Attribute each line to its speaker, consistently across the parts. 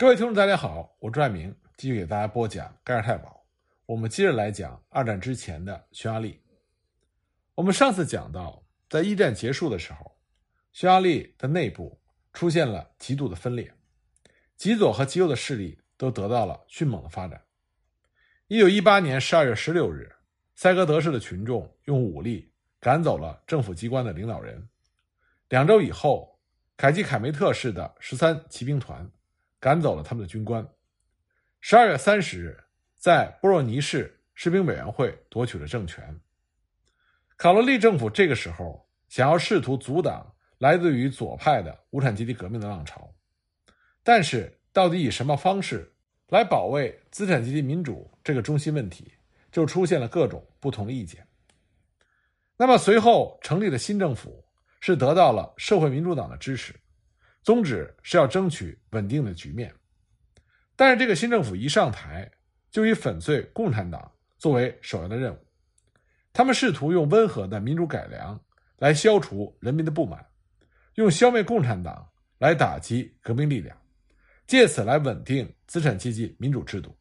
Speaker 1: 各位听众，大家好，我朱爱明继续给大家播讲盖尔太保。我们接着来讲二战之前的匈牙利。我们上次讲到，在一战结束的时候，匈牙利的内部出现了极度的分裂，极左和极右的势力都得到了迅猛的发展。一九一八年十二月十六日，塞格德市的群众用武力赶走了政府机关的领导人。两周以后，凯基凯梅特市的十三骑兵团。赶走了他们的军官。十二月三十日，在波若尼市士兵委员会夺取了政权。卡罗利政府这个时候想要试图阻挡来自于左派的无产阶级革命的浪潮，但是到底以什么方式来保卫资产阶级民主这个中心问题，就出现了各种不同的意见。那么随后成立的新政府是得到了社会民主党的支持。宗旨是要争取稳定的局面，但是这个新政府一上台，就以粉碎共产党作为首要的任务。他们试图用温和的民主改良来消除人民的不满，用消灭共产党来打击革命力量，借此来稳定资产阶级民主制度。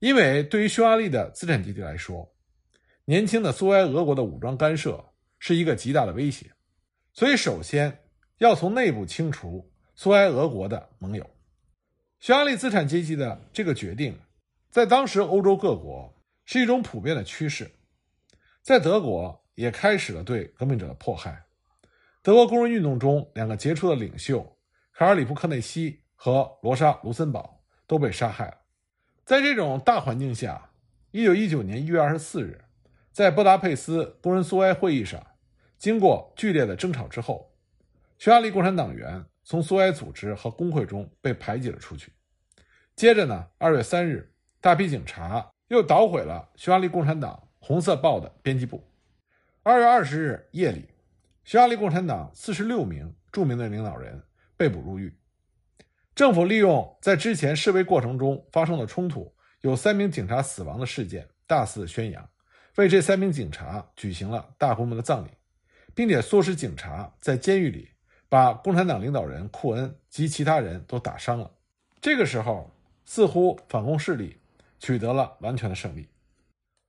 Speaker 1: 因为对于匈牙利的资产阶级来说，年轻的苏维埃俄国的武装干涉是一个极大的威胁，所以首先。要从内部清除苏埃俄国的盟友，匈牙利资产阶级的这个决定，在当时欧洲各国是一种普遍的趋势，在德国也开始了对革命者的迫害。德国工人运动中，两个杰出的领袖卡尔里夫克内西和罗莎卢森堡都被杀害了。在这种大环境下，一九一九年一月二十四日，在布达佩斯工人苏维埃会议上，经过剧烈的争吵之后。匈牙利共产党员从苏维埃组织和工会中被排挤了出去。接着呢，二月三日，大批警察又捣毁了匈牙利共产党《红色报》的编辑部。二月二十日夜里，匈牙利共产党四十六名著名的领导人被捕入狱。政府利用在之前示威过程中发生的冲突有三名警察死亡的事件，大肆宣扬，为这三名警察举行了大规模的葬礼，并且唆使警察在监狱里。把共产党领导人库恩及其他人都打伤了。这个时候，似乎反共势力取得了完全的胜利。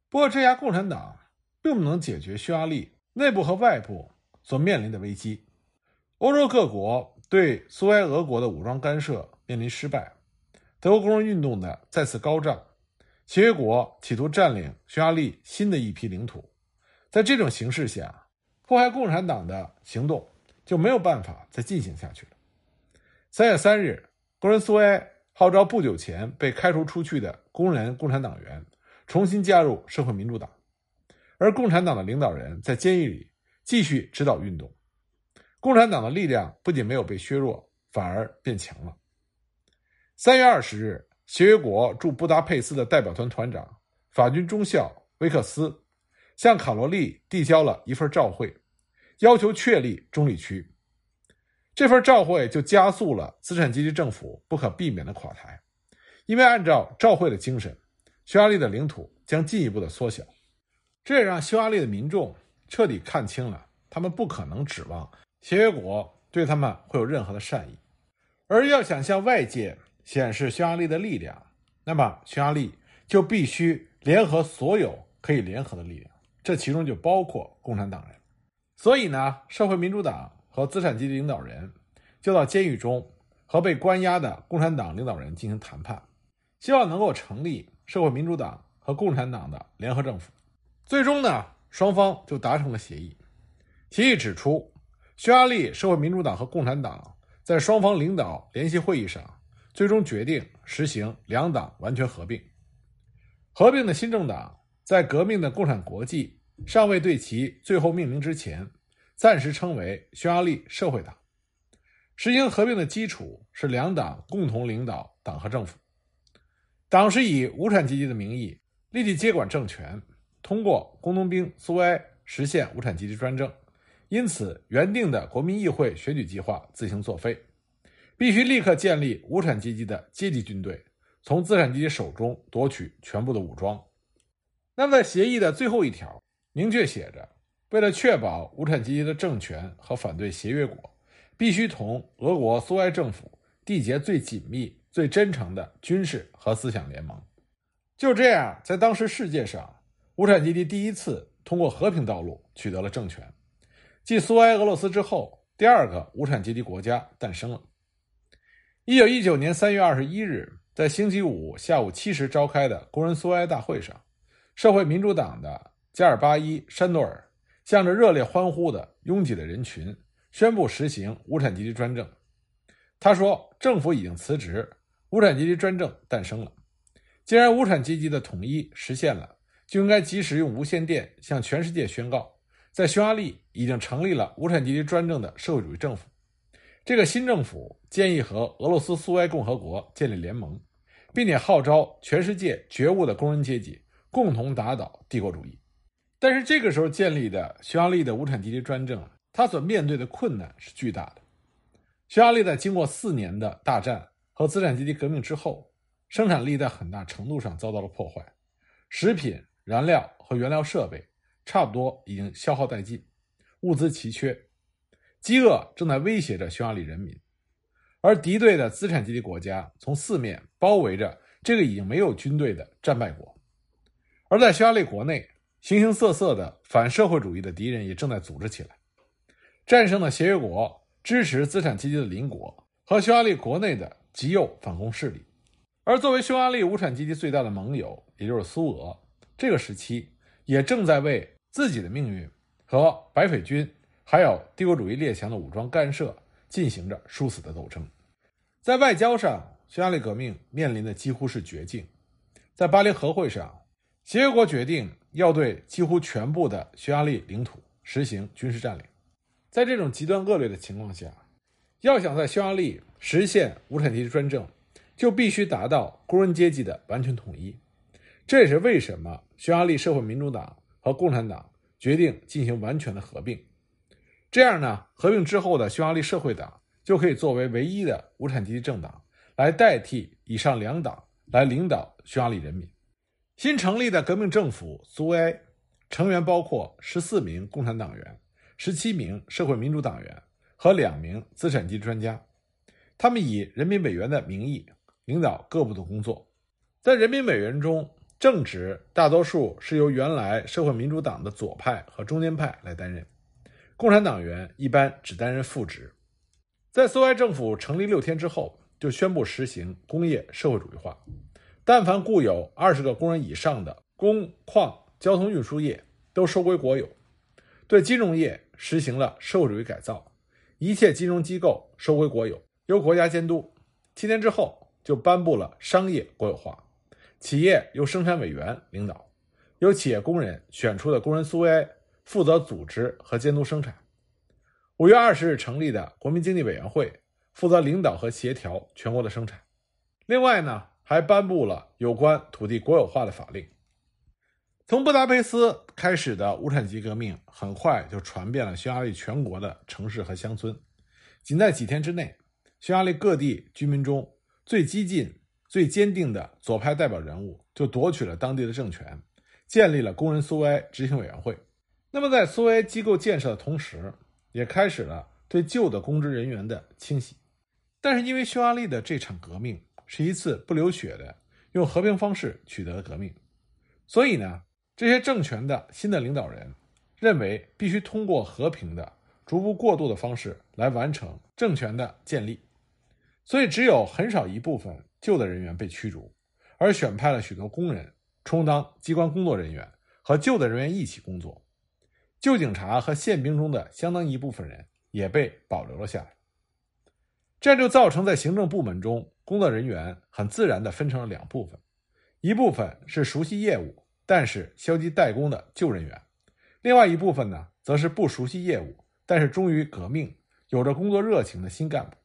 Speaker 1: 不过，这家共产党并不能解决匈牙利内部和外部所面临的危机。欧洲各国对苏维埃俄国的武装干涉面临失败，德国工人运动的再次高涨，协约国企图占领匈牙利新的一批领土。在这种形势下，迫害共产党的行动。就没有办法再进行下去了。三月三日，工人苏维埃号召不久前被开除出去的工人共产党员重新加入社会民主党，而共产党的领导人在监狱里继续指导运动。共产党的力量不仅没有被削弱，反而变强了。三月二十日，协约国驻布达佩斯的代表团团长法军中校威克斯向卡罗利递交了一份照会。要求确立中立区，这份照会就加速了资产阶级政府不可避免的垮台，因为按照照会的精神，匈牙利的领土将进一步的缩小，这也让匈牙利的民众彻底看清了，他们不可能指望协约国对他们会有任何的善意，而要想向外界显示匈牙利的力量，那么匈牙利就必须联合所有可以联合的力量，这其中就包括共产党人。所以呢，社会民主党和资产阶级领导人就到监狱中和被关押的共产党领导人进行谈判，希望能够成立社会民主党和共产党的联合政府。最终呢，双方就达成了协议。协议指出，匈牙利社会民主党和共产党在双方领导联席会议上最终决定实行两党完全合并。合并的新政党在革命的共产国际。尚未对其最后命名之前，暂时称为匈牙利社会党。实行合并的基础是两党共同领导党和政府。党是以无产阶级的名义立即接管政权，通过工农兵苏维埃实现无产阶级专政。因此，原定的国民议会选举计划自行作废，必须立刻建立无产阶级的阶级军队，从资产阶级手中夺取全部的武装。那么，在协议的最后一条。明确写着，为了确保无产阶级的政权和反对协约国，必须同俄国苏维埃政府缔结最紧密、最真诚的军事和思想联盟。就这样，在当时世界上，无产阶级第一次通过和平道路取得了政权，继苏维埃俄罗斯之后，第二个无产阶级国家诞生了。一九一九年三月二十一日，在星期五下午七时召开的工人苏维埃大会上，社会民主党的加尔巴伊·山多尔向着热烈欢呼的拥挤的人群宣布实行无产阶级专政。他说：“政府已经辞职，无产阶级专政诞生了。既然无产阶级的统一实现了，就应该及时用无线电向全世界宣告，在匈牙利已经成立了无产阶级专政的社会主义政府。这个新政府建议和俄罗斯苏维埃共和国建立联盟，并且号召全世界觉悟的工人阶级共同打倒帝国主义。但是这个时候建立的匈牙利的无产阶级专政，它所面对的困难是巨大的。匈牙利在经过四年的大战和资产阶级革命之后，生产力在很大程度上遭到了破坏，食品、燃料和原料设备差不多已经消耗殆尽，物资奇缺，饥饿正在威胁着匈牙利人民，而敌对的资产阶级国家从四面包围着这个已经没有军队的战败国，而在匈牙利国内，形形色色的反社会主义的敌人也正在组织起来，战胜的协约国。支持资产阶级的邻国和匈牙利国内的极右反攻势力，而作为匈牙利无产阶级最大的盟友，也就是苏俄，这个时期也正在为自己的命运和白匪军还有帝国主义列强的武装干涉进行着殊死的斗争。在外交上，匈牙利革命面临的几乎是绝境。在巴黎和会上，协约国决定要对几乎全部的匈牙利领土实行军事占领。在这种极端恶劣的情况下，要想在匈牙利实现无产阶级专政，就必须达到工人阶级的完全统一。这也是为什么匈牙利社会民主党和共产党决定进行完全的合并。这样呢，合并之后的匈牙利社会党就可以作为唯一的无产阶级政党，来代替以上两党来领导匈牙利人民。新成立的革命政府苏维埃成员包括十四名共产党员。十七名社会民主党员和两名资产阶级专家，他们以人民委员的名义领导各部的工作。在人民委员中，正职大多数是由原来社会民主党的左派和中间派来担任，共产党员一般只担任副职。在苏维埃政府成立六天之后，就宣布实行工业社会主义化，但凡雇有二十个工人以上的工矿、交通运输业都收归国有，对金融业。实行了社会主义改造，一切金融机构收归国有，由国家监督。七年之后，就颁布了商业国有化，企业由生产委员领导，由企业工人选出的工人苏维埃负责组织和监督生产。五月二十日成立的国民经济委员会负责领导和协调全国的生产。另外呢，还颁布了有关土地国有化的法令。从布达佩斯开始的无产阶级革命，很快就传遍了匈牙利全国的城市和乡村。仅在几天之内，匈牙利各地居民中最激进、最坚定的左派代表人物就夺取了当地的政权，建立了工人苏维埃执行委员会。那么，在苏维埃机构建设的同时，也开始了对旧的公职人员的清洗。但是，因为匈牙利的这场革命是一次不流血的、用和平方式取得的革命，所以呢。这些政权的新的领导人认为，必须通过和平的、逐步过渡的方式来完成政权的建立，所以只有很少一部分旧的人员被驱逐，而选派了许多工人充当机关工作人员，和旧的人员一起工作。旧警察和宪兵中的相当一部分人也被保留了下来。这就造成在行政部门中，工作人员很自然地分成了两部分，一部分是熟悉业务。但是消极怠工的旧人员，另外一部分呢，则是不熟悉业务，但是忠于革命、有着工作热情的新干部。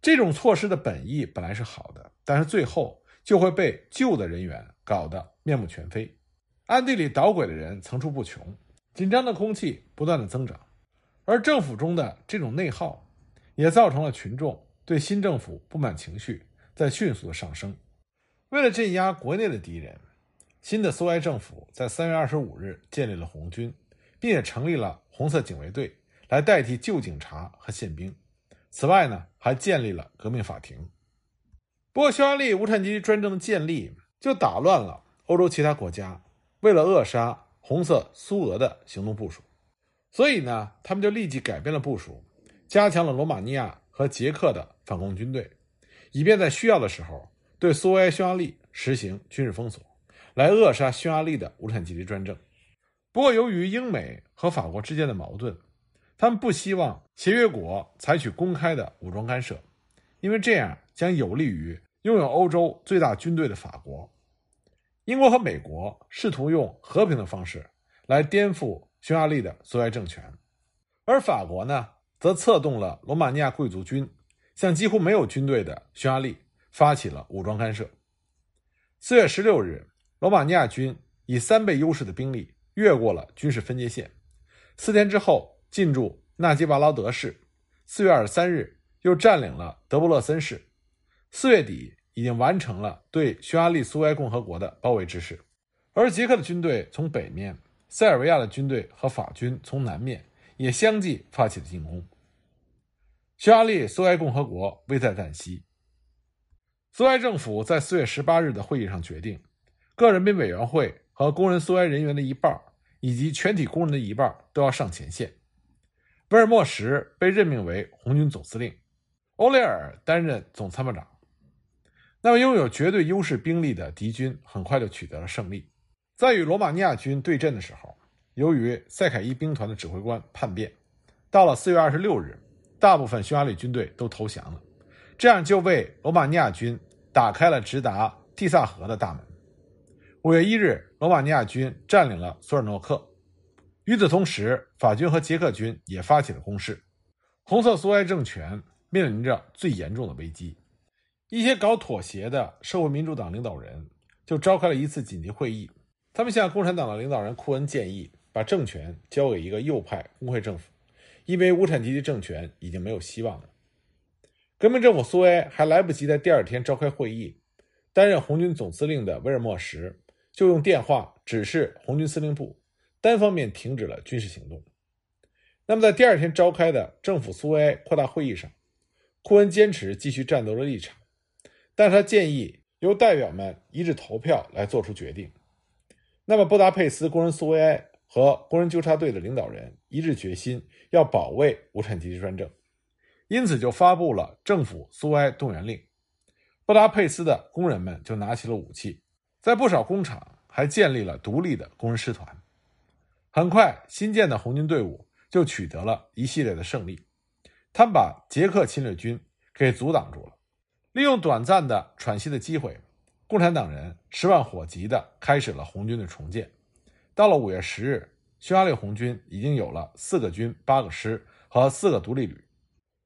Speaker 1: 这种措施的本意本来是好的，但是最后就会被旧的人员搞得面目全非，暗地里捣鬼的人层出不穷，紧张的空气不断的增长，而政府中的这种内耗，也造成了群众对新政府不满情绪在迅速的上升。为了镇压国内的敌人。新的苏维埃政府在三月二十五日建立了红军，并且成立了红色警卫队来代替旧警察和宪兵，此外呢，还建立了革命法庭。不过，匈牙利无产阶级专政的建立就打乱了欧洲其他国家为了扼杀红色苏俄的行动部署，所以呢，他们就立即改变了部署，加强了罗马尼亚和捷克的反共军队，以便在需要的时候对苏维埃匈牙利实行军事封锁，来扼杀匈牙利的无产阶级专政。不过，由于英美和法国之间的矛盾，他们不希望协约国采取公开的武装干涉，因为这样将有利于拥有欧洲最大军队的法国。英国和美国试图用和平的方式来颠覆匈牙利的苏维埃政权，而法国呢，则策动了罗马尼亚贵族军向几乎没有军队的匈牙利发起了武装干涉。四月十六日，罗马尼亚军以三倍优势的兵力。越过了军事分界线，四天之后进驻纳基瓦劳德市，四月二十三日又占领了德布勒森市，四月底已经完成了对匈牙利苏维埃共和国的包围之势。而捷克的军队从北面，塞尔维亚的军队和法军从南面也相继发起了进攻。匈牙利苏维埃共和国危在旦夕。苏维埃政府在四月十八日的会议上决定，各人民委员会。和工人苏维埃人员的一半，以及全体工人的一半都要上前线。威尔莫什被任命为红军总司令，欧雷尔担任总参谋长。那么，拥有绝对优势兵力的敌军很快就取得了胜利。在与罗马尼亚军对阵的时候，由于塞凯伊兵团的指挥官叛变，到了四月二十六日，大部分匈牙利军队都投降了，这样就为罗马尼亚军打开了直达蒂萨河的大门。五月一日，罗马尼亚军占领了索尔诺克。与此同时，法军和捷克军也发起了攻势。红色苏维埃政权面临着最严重的危机。一些搞妥协的社会民主党领导人就召开了一次紧急会议。他们向共产党的领导人库恩建议，把政权交给一个右派工会政府，因为无产阶级政权已经没有希望了。革命政府苏维埃还来不及在第二天召开会议，担任红军总司令的威尔莫什。就用电话指示红军司令部，单方面停止了军事行动。那么，在第二天召开的政府苏维埃扩大会议上，库恩坚持继续战斗的立场，但他建议由代表们一致投票来做出决定。那么，布达佩斯工人苏维埃和工人纠察队的领导人一致决心要保卫无产阶级专政，因此就发布了政府苏埃动员令。布达佩斯的工人们就拿起了武器。在不少工厂还建立了独立的工人师团。很快，新建的红军队伍就取得了一系列的胜利。他们把捷克侵略军给阻挡住了。利用短暂的喘息的机会，共产党人十万火急地开始了红军的重建。到了五月十日，匈牙利红军已经有了四个军、八个师和四个独立旅。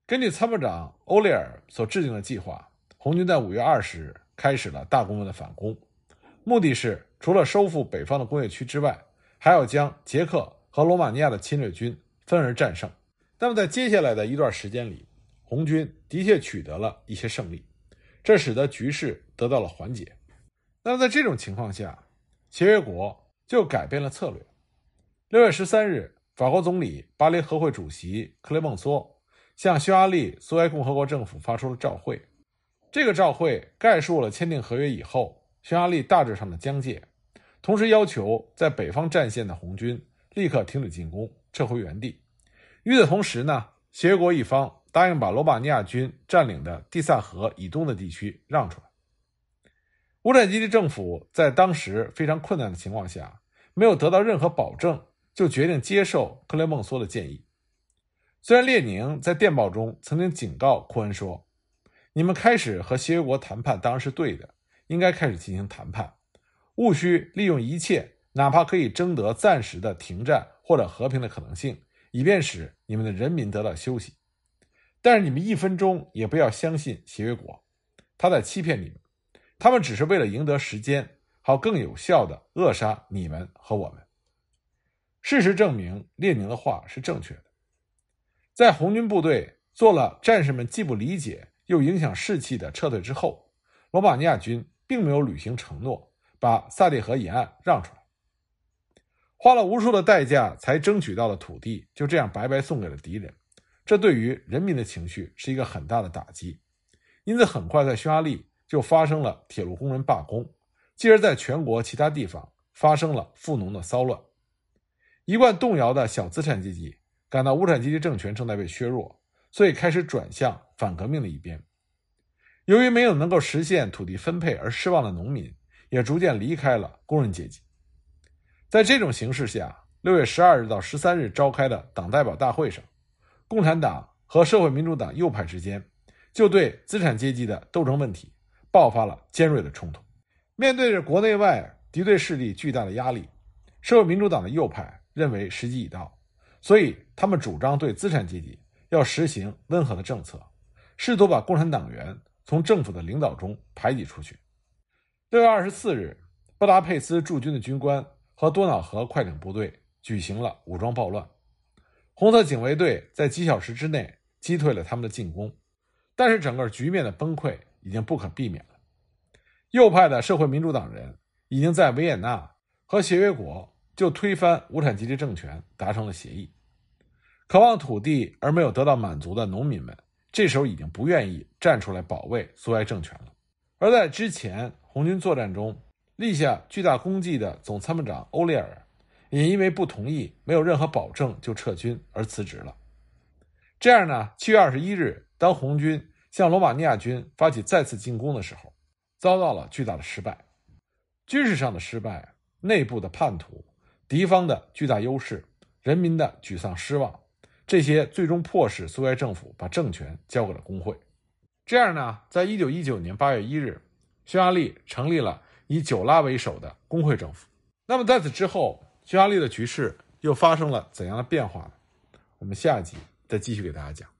Speaker 1: 根据参谋长欧列尔所制定的计划，红军在五月二十日开始了大规模的反攻。目的是除了收复北方的工业区之外，还要将捷克和罗马尼亚的侵略军分而战胜。那么，在接下来的一段时间里，红军的确取得了一些胜利，这使得局势得到了缓解。那么，在这种情况下，协约国就改变了策略。六月十三日，法国总理、巴黎和会主席克雷孟梭向匈牙利苏维埃共和国政府发出了照会。这个照会概述了签订合约以后。匈牙利大致上的疆界，同时要求在北方战线的红军立刻停止进攻，撤回原地。与此同时呢，协约国一方答应把罗马尼亚军占领的蒂萨河以东的地区让出来。无产阶级政府在当时非常困难的情况下，没有得到任何保证，就决定接受克雷孟梭的建议。虽然列宁在电报中曾经警告库恩说：“你们开始和协约国谈判当然是对的。”应该开始进行谈判，务须利用一切哪怕可以争得暂时的停战或者和平的可能性，以便使你们的人民得到休息。但是你们一分钟也不要相信协约国，他在欺骗你们，他们只是为了赢得时间，好更有效地扼杀你们和我们。事实证明，列宁的话是正确的。在红军部队做了战士们既不理解又影响士气的撤退之后，罗马尼亚军。并没有履行承诺，把萨蒂河沿岸让出来，花了无数的代价才争取到的土地，就这样白白送给了敌人，这对于人民的情绪是一个很大的打击。因此，很快在匈牙利就发生了铁路工人罢工，继而在全国其他地方发生了富农的骚乱。一贯动摇的小资产阶级感到无产阶级政权正在被削弱，所以开始转向反革命的一边。由于没有能够实现土地分配而失望的农民，也逐渐离开了工人阶级。在这种形势下，六月十二日到十三日召开的党代表大会上，共产党和社会民主党右派之间就对资产阶级的斗争问题爆发了尖锐的冲突。面对着国内外敌对势力巨大的压力，社会民主党的右派。认为时机已到，所以他们主张对资产阶级要实行温和的政策，试图把共产党员从政府的领导中排挤出去。六月二十四日，布达佩斯驻军的军官和多瑙河快艇部队举行了武装暴乱，红色警卫队在几小时之内击退了他们的进攻，但是整个局面的崩溃已经不可避免了。右派的社会民主党人已经在维也纳和协约国。就推翻无产阶级政权达成了协议，渴望土地而没有得到满足的农民们，这时候已经不愿意站出来保卫苏维埃政权了。而在之前红军作战中立下巨大功绩的总参谋长欧列尔，也因为不同意没有任何保证就撤军而辞职了。这样呢，七月二十一日，当红军向罗马尼亚军发起再次进攻的时候，遭到了巨大的失败，军事上的失败，内部的叛徒。敌方的巨大优势，人民的沮丧失望，这些最终迫使苏维埃政府把政权交给了工会。这样呢，在一九一九年八月一日，匈牙利成立了以久拉为首的工会政府。那么在此之后，匈牙利的局势又发生了怎样的变化呢？我们下一集再继续给大家讲。